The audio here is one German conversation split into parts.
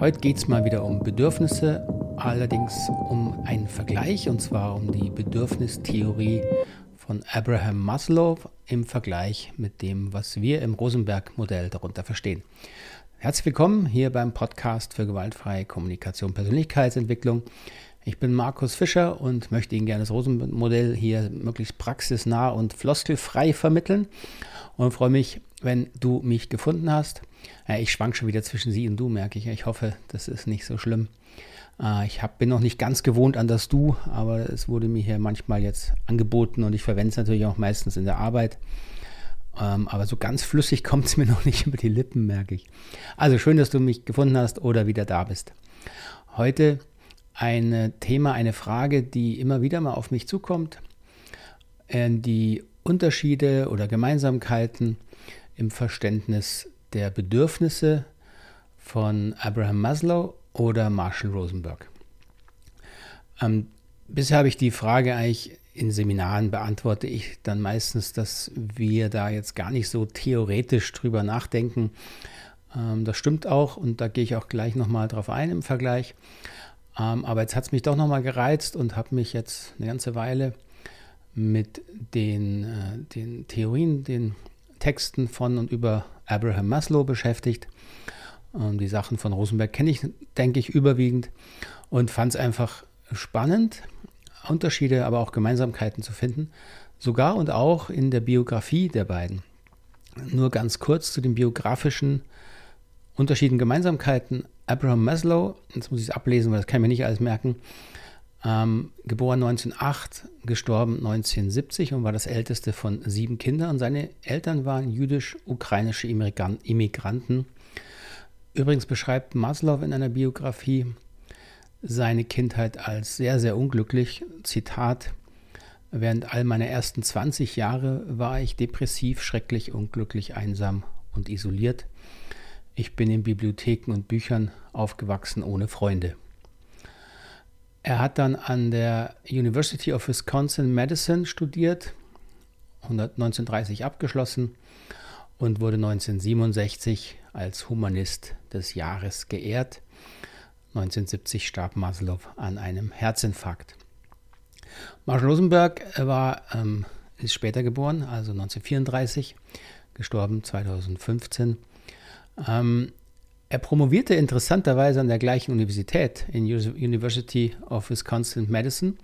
Heute geht es mal wieder um Bedürfnisse, allerdings um einen Vergleich und zwar um die Bedürfnistheorie von Abraham Maslow im Vergleich mit dem, was wir im Rosenberg-Modell darunter verstehen. Herzlich willkommen hier beim Podcast für gewaltfreie Kommunikation, Persönlichkeitsentwicklung. Ich bin Markus Fischer und möchte Ihnen gerne das Rosenmodell hier möglichst praxisnah und floskelfrei vermitteln und freue mich, wenn du mich gefunden hast. Ich schwank schon wieder zwischen Sie und Du, merke ich. Ich hoffe, das ist nicht so schlimm. Äh, ich hab, bin noch nicht ganz gewohnt an das Du, aber es wurde mir hier manchmal jetzt angeboten und ich verwende es natürlich auch meistens in der Arbeit. Ähm, aber so ganz flüssig kommt es mir noch nicht über die Lippen, merke ich. Also schön, dass du mich gefunden hast oder wieder da bist. Heute ein Thema, eine Frage, die immer wieder mal auf mich zukommt. Äh, die Unterschiede oder Gemeinsamkeiten im Verständnis der Bedürfnisse von Abraham Maslow oder Marshall Rosenberg. Ähm, bisher habe ich die Frage eigentlich in Seminaren beantworte ich dann meistens, dass wir da jetzt gar nicht so theoretisch drüber nachdenken. Ähm, das stimmt auch und da gehe ich auch gleich nochmal drauf ein im Vergleich. Ähm, aber jetzt hat es mich doch nochmal gereizt und habe mich jetzt eine ganze Weile mit den, äh, den Theorien, den Texten von und über Abraham Maslow beschäftigt. Ähm, die Sachen von Rosenberg kenne ich, denke ich, überwiegend und fand es einfach spannend, Unterschiede, aber auch Gemeinsamkeiten zu finden, sogar und auch in der Biografie der beiden. Nur ganz kurz zu den biografischen Unterschieden, Gemeinsamkeiten. Abraham Maslow, jetzt muss ich es ablesen, weil das kann ich mir nicht alles merken, ähm, geboren 1908, gestorben 1970 und war das älteste von sieben Kindern. Seine Eltern waren jüdisch-ukrainische Immigranten. Übrigens beschreibt Maslow in einer Biografie seine Kindheit als sehr, sehr unglücklich. Zitat, während all meiner ersten 20 Jahre war ich depressiv, schrecklich, unglücklich, einsam und isoliert. Ich bin in Bibliotheken und Büchern aufgewachsen ohne Freunde. Er hat dann an der University of Wisconsin Madison studiert, 1930 abgeschlossen und wurde 1967 als Humanist des Jahres geehrt. 1970 starb Maslow an einem Herzinfarkt. Marshall Rosenberg war, ähm, ist später geboren, also 1934, gestorben 2015. Ähm, er promovierte interessanterweise an der gleichen Universität, in University of Wisconsin-Madison,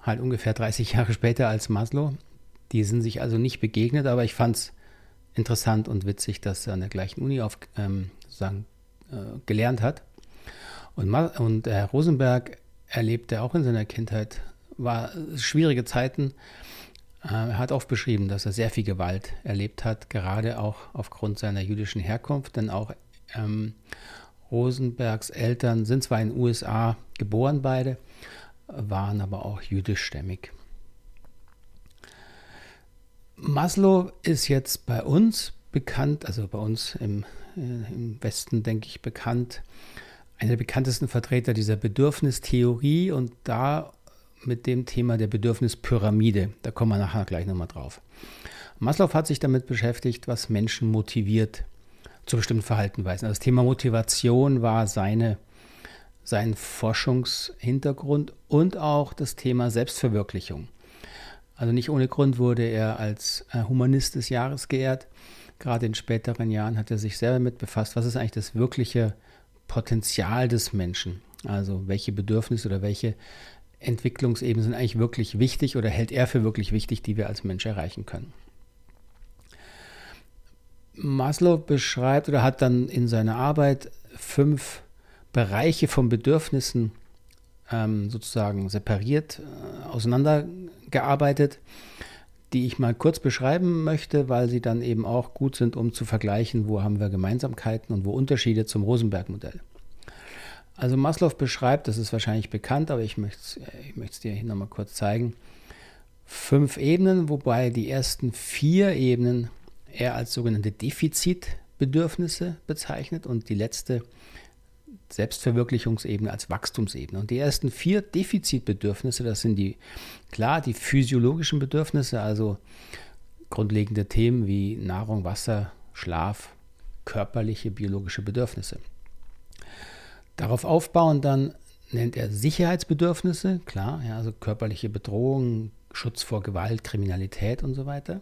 halt ungefähr 30 Jahre später als Maslow. Die sind sich also nicht begegnet, aber ich fand es interessant und witzig, dass er an der gleichen Uni auf, ähm, sozusagen, äh, gelernt hat. Und, Ma und Herr Rosenberg erlebte auch in seiner Kindheit war schwierige Zeiten. Äh, er hat oft beschrieben, dass er sehr viel Gewalt erlebt hat, gerade auch aufgrund seiner jüdischen Herkunft, denn auch ähm, Rosenbergs Eltern sind zwar in den USA geboren beide, waren aber auch jüdischstämmig. Maslow ist jetzt bei uns bekannt, also bei uns im, äh, im Westen, denke ich, bekannt, einer der bekanntesten Vertreter dieser Bedürfnistheorie und da mit dem Thema der Bedürfnispyramide. Da kommen wir nachher gleich nochmal drauf. Maslow hat sich damit beschäftigt, was Menschen motiviert zu bestimmten Verhaltenweisen. Also das Thema Motivation war seine, sein Forschungshintergrund und auch das Thema Selbstverwirklichung. Also nicht ohne Grund wurde er als äh, Humanist des Jahres geehrt. Gerade in späteren Jahren hat er sich selber mit befasst, was ist eigentlich das wirkliche Potenzial des Menschen? Also welche Bedürfnisse oder welche Entwicklungsebenen sind eigentlich wirklich wichtig oder hält er für wirklich wichtig, die wir als Mensch erreichen können? Maslow beschreibt oder hat dann in seiner Arbeit fünf Bereiche von Bedürfnissen ähm, sozusagen separiert, äh, auseinandergearbeitet, die ich mal kurz beschreiben möchte, weil sie dann eben auch gut sind, um zu vergleichen, wo haben wir Gemeinsamkeiten und wo Unterschiede zum Rosenberg-Modell. Also Maslow beschreibt, das ist wahrscheinlich bekannt, aber ich möchte es dir hier nochmal kurz zeigen, fünf Ebenen, wobei die ersten vier Ebenen er als sogenannte Defizitbedürfnisse bezeichnet und die letzte Selbstverwirklichungsebene als Wachstumsebene. Und die ersten vier Defizitbedürfnisse, das sind die, klar, die physiologischen Bedürfnisse, also grundlegende Themen wie Nahrung, Wasser, Schlaf, körperliche, biologische Bedürfnisse. Darauf aufbauend dann nennt er Sicherheitsbedürfnisse, klar, ja, also körperliche Bedrohung, Schutz vor Gewalt, Kriminalität und so weiter.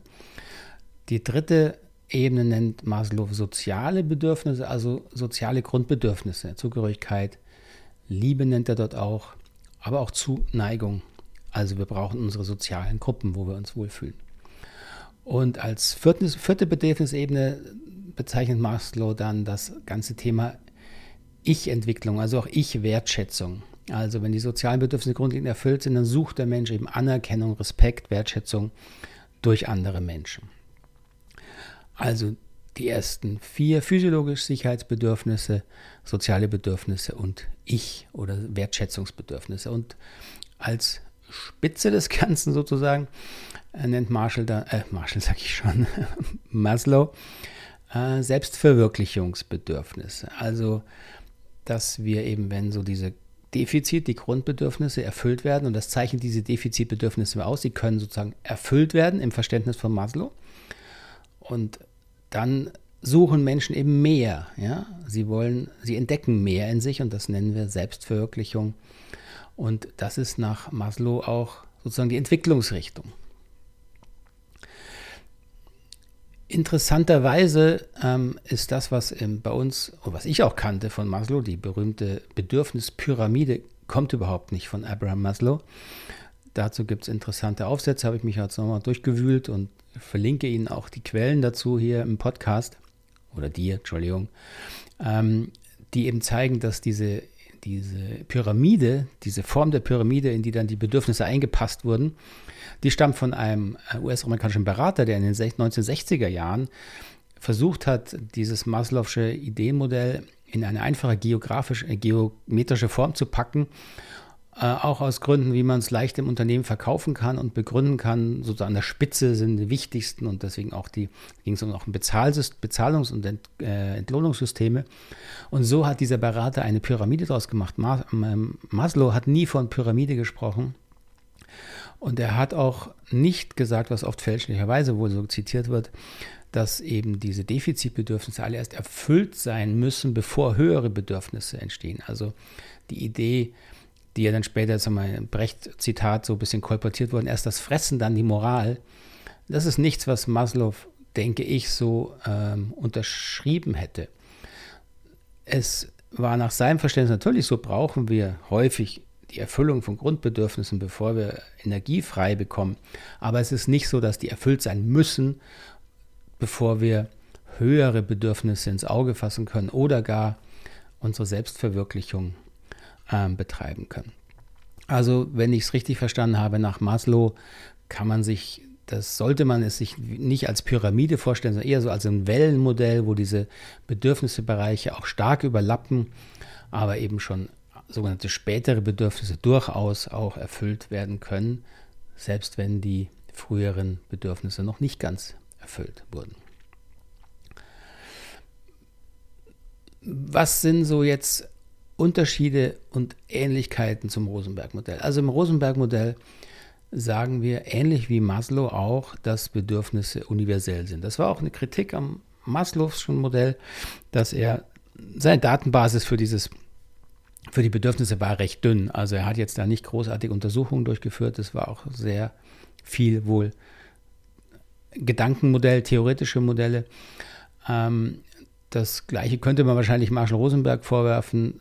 Die dritte Ebene nennt Maslow soziale Bedürfnisse, also soziale Grundbedürfnisse, Zugehörigkeit, Liebe nennt er dort auch, aber auch Zuneigung. Also wir brauchen unsere sozialen Gruppen, wo wir uns wohlfühlen. Und als vierte, vierte Bedürfnisebene bezeichnet Maslow dann das ganze Thema Ich-Entwicklung, also auch Ich-Wertschätzung. Also wenn die sozialen Bedürfnisse grundlegend erfüllt sind, dann sucht der Mensch eben Anerkennung, Respekt, Wertschätzung durch andere Menschen. Also die ersten vier physiologische Sicherheitsbedürfnisse, soziale Bedürfnisse und Ich- oder Wertschätzungsbedürfnisse. Und als Spitze des Ganzen sozusagen äh, nennt Marshall da, äh, Marshall sag ich schon, Maslow, äh, Selbstverwirklichungsbedürfnisse. Also, dass wir eben, wenn so diese Defizit, die Grundbedürfnisse erfüllt werden, und das zeichnet diese Defizitbedürfnisse aus, sie können sozusagen erfüllt werden im Verständnis von Maslow. Und dann suchen Menschen eben mehr. Ja? Sie wollen, sie entdecken mehr in sich und das nennen wir Selbstverwirklichung. Und das ist nach Maslow auch sozusagen die Entwicklungsrichtung. Interessanterweise ähm, ist das, was ähm, bei uns, was ich auch kannte von Maslow, die berühmte Bedürfnispyramide, kommt überhaupt nicht von Abraham Maslow. Dazu gibt es interessante Aufsätze, habe ich mich jetzt nochmal durchgewühlt und verlinke Ihnen auch die Quellen dazu hier im Podcast, oder dir, Entschuldigung, ähm, die eben zeigen, dass diese, diese Pyramide, diese Form der Pyramide, in die dann die Bedürfnisse eingepasst wurden, die stammt von einem äh, US-amerikanischen Berater, der in den 1960er Jahren versucht hat, dieses Maslow'sche Ideenmodell in eine einfache geografische, äh, geometrische Form zu packen, äh, auch aus Gründen, wie man es leicht im Unternehmen verkaufen kann und begründen kann. Sozusagen an der Spitze sind die wichtigsten und deswegen auch die, ging es um auch Bezahlungs- und Ent, äh, Entlohnungssysteme. Und so hat dieser Berater eine Pyramide daraus gemacht. Ähm, Maslow hat nie von Pyramide gesprochen, und er hat auch nicht gesagt, was oft fälschlicherweise wohl so zitiert wird, dass eben diese Defizitbedürfnisse alle erst erfüllt sein müssen, bevor höhere Bedürfnisse entstehen. Also die Idee, die ja dann später, wir, Brecht-Zitat so ein bisschen kolportiert worden, erst das Fressen, dann die Moral. Das ist nichts, was Maslow, denke ich, so ähm, unterschrieben hätte. Es war nach seinem Verständnis natürlich so, brauchen wir häufig die Erfüllung von Grundbedürfnissen, bevor wir Energie frei bekommen. Aber es ist nicht so, dass die erfüllt sein müssen, bevor wir höhere Bedürfnisse ins Auge fassen können oder gar unsere Selbstverwirklichung äh, betreiben können. Also, wenn ich es richtig verstanden habe, nach Maslow kann man sich, das sollte man es sich nicht als Pyramide vorstellen, sondern eher so als ein Wellenmodell, wo diese Bedürfnisbereiche auch stark überlappen, aber eben schon sogenannte spätere Bedürfnisse durchaus auch erfüllt werden können, selbst wenn die früheren Bedürfnisse noch nicht ganz erfüllt wurden. Was sind so jetzt Unterschiede und Ähnlichkeiten zum Rosenberg-Modell? Also im Rosenberg-Modell sagen wir ähnlich wie Maslow auch, dass Bedürfnisse universell sind. Das war auch eine Kritik am Maslow'schen Modell, dass er seine Datenbasis für dieses für die Bedürfnisse war recht dünn. Also er hat jetzt da nicht großartige Untersuchungen durchgeführt. Es war auch sehr viel wohl Gedankenmodell, theoretische Modelle. Ähm, das gleiche könnte man wahrscheinlich Marshall Rosenberg vorwerfen,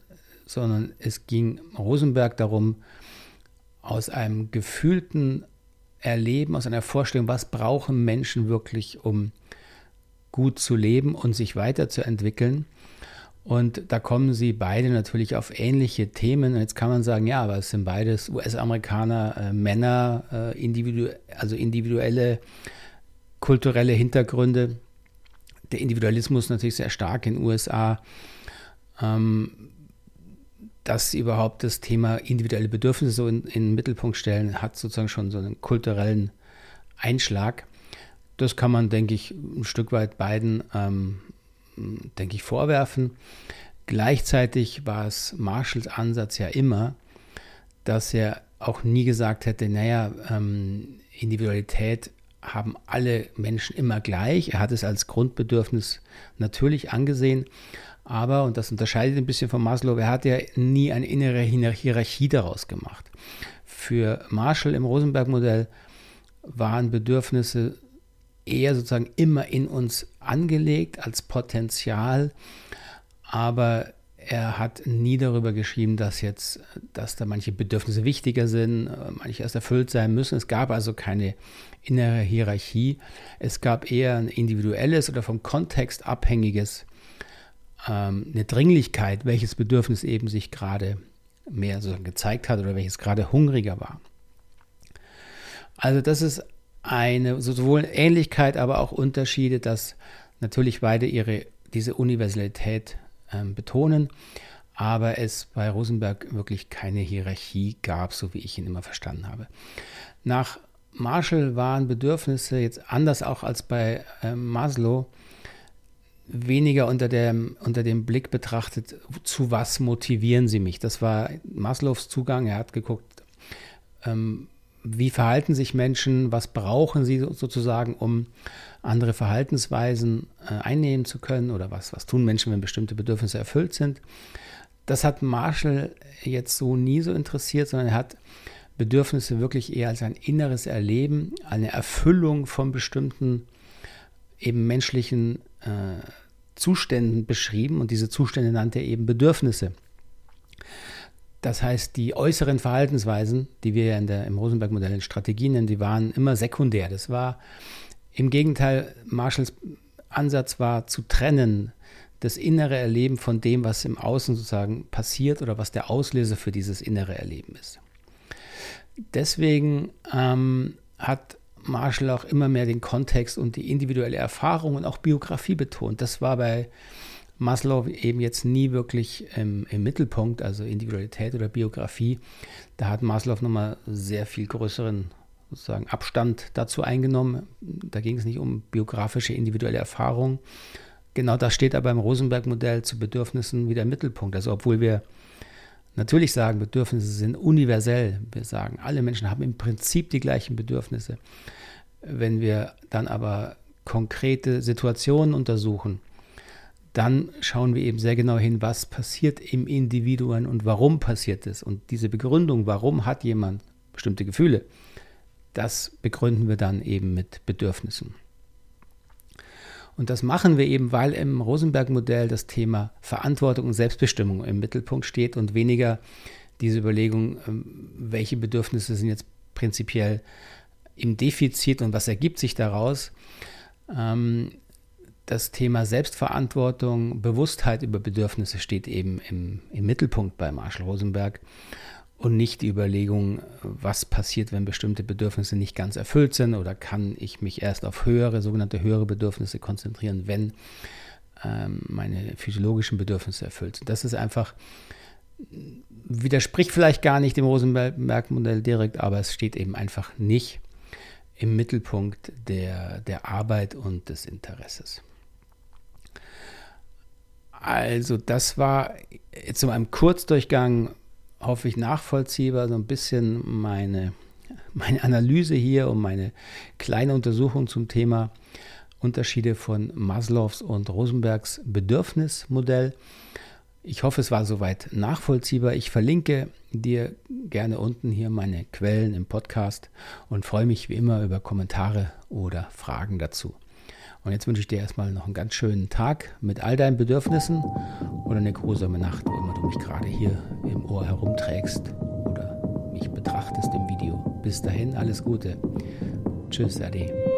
sondern es ging Rosenberg darum, aus einem gefühlten Erleben, aus einer Vorstellung, was brauchen Menschen wirklich, um gut zu leben und sich weiterzuentwickeln, und da kommen sie beide natürlich auf ähnliche Themen. Jetzt kann man sagen, ja, aber es sind beides US-Amerikaner, äh, Männer, äh, individu also individuelle kulturelle Hintergründe. Der Individualismus natürlich sehr stark in den USA. Ähm, dass sie überhaupt das Thema individuelle Bedürfnisse so in, in den Mittelpunkt stellen, hat sozusagen schon so einen kulturellen Einschlag. Das kann man, denke ich, ein Stück weit beiden ähm, denke ich, vorwerfen. Gleichzeitig war es Marshalls Ansatz ja immer, dass er auch nie gesagt hätte, naja, ähm, Individualität haben alle Menschen immer gleich. Er hat es als Grundbedürfnis natürlich angesehen, Aber, und das unterscheidet ein bisschen von Maslow, er hat ja nie eine innere Hierarchie daraus gemacht. Für Marshall im Rosenberg-Modell waren Bedürfnisse eher sozusagen immer in uns angelegt als Potenzial, aber er hat nie darüber geschrieben, dass jetzt, dass da manche Bedürfnisse wichtiger sind, manche erst erfüllt sein müssen. Es gab also keine innere Hierarchie. Es gab eher ein individuelles oder vom Kontext abhängiges, ähm, eine Dringlichkeit, welches Bedürfnis eben sich gerade mehr sozusagen gezeigt hat oder welches gerade hungriger war. Also das ist eine sowohl Ähnlichkeit, aber auch Unterschiede, dass natürlich beide ihre, diese Universalität ähm, betonen, aber es bei Rosenberg wirklich keine Hierarchie gab, so wie ich ihn immer verstanden habe. Nach Marshall waren Bedürfnisse jetzt anders auch als bei äh, Maslow weniger unter dem, unter dem Blick betrachtet, zu was motivieren sie mich. Das war Maslows Zugang. Er hat geguckt, ähm, wie verhalten sich Menschen, was brauchen sie sozusagen, um andere Verhaltensweisen äh, einnehmen zu können oder was, was tun Menschen, wenn bestimmte Bedürfnisse erfüllt sind. Das hat Marshall jetzt so nie so interessiert, sondern er hat Bedürfnisse wirklich eher als ein inneres Erleben, eine Erfüllung von bestimmten eben menschlichen äh, Zuständen beschrieben und diese Zustände nannte er eben Bedürfnisse. Das heißt, die äußeren Verhaltensweisen, die wir ja in der, im Rosenberg-Modell in Strategien nennen, die waren immer sekundär. Das war im Gegenteil, Marshalls Ansatz war zu trennen, das innere Erleben von dem, was im Außen sozusagen passiert oder was der Auslöser für dieses innere Erleben ist. Deswegen ähm, hat Marshall auch immer mehr den Kontext und die individuelle Erfahrung und auch Biografie betont. Das war bei Maslow eben jetzt nie wirklich im, im Mittelpunkt, also Individualität oder Biografie. Da hat Maslow nochmal sehr viel größeren sozusagen Abstand dazu eingenommen. Da ging es nicht um biografische individuelle Erfahrung. Genau das steht aber im Rosenberg-Modell zu Bedürfnissen wieder im Mittelpunkt. Also obwohl wir natürlich sagen, Bedürfnisse sind universell. Wir sagen, alle Menschen haben im Prinzip die gleichen Bedürfnisse. Wenn wir dann aber konkrete Situationen untersuchen, dann schauen wir eben sehr genau hin, was passiert im Individuum und warum passiert es. Und diese Begründung, warum hat jemand bestimmte Gefühle, das begründen wir dann eben mit Bedürfnissen. Und das machen wir eben, weil im Rosenberg-Modell das Thema Verantwortung und Selbstbestimmung im Mittelpunkt steht und weniger diese Überlegung, ähm, welche Bedürfnisse sind jetzt prinzipiell im Defizit und was ergibt sich daraus. Ähm, das Thema Selbstverantwortung, Bewusstheit über Bedürfnisse steht eben im, im Mittelpunkt bei Marshall Rosenberg und nicht die Überlegung, was passiert, wenn bestimmte Bedürfnisse nicht ganz erfüllt sind oder kann ich mich erst auf höhere, sogenannte höhere Bedürfnisse konzentrieren, wenn ähm, meine physiologischen Bedürfnisse erfüllt sind. Das ist einfach, widerspricht vielleicht gar nicht dem Rosenberg-Modell direkt, aber es steht eben einfach nicht im Mittelpunkt der, der Arbeit und des Interesses. Also das war so einem Kurzdurchgang hoffe ich, nachvollziehbar so ein bisschen meine, meine Analyse hier und meine kleine Untersuchung zum Thema Unterschiede von Maslows und Rosenbergs Bedürfnismodell. Ich hoffe, es war soweit nachvollziehbar. Ich verlinke dir gerne unten hier meine Quellen im Podcast und freue mich wie immer über Kommentare oder Fragen dazu. Und jetzt wünsche ich dir erstmal noch einen ganz schönen Tag mit all deinen Bedürfnissen oder eine grusame Nacht, du mich gerade hier im Ohr herumträgst oder mich betrachtest im Video. Bis dahin, alles Gute. Tschüss, Ade.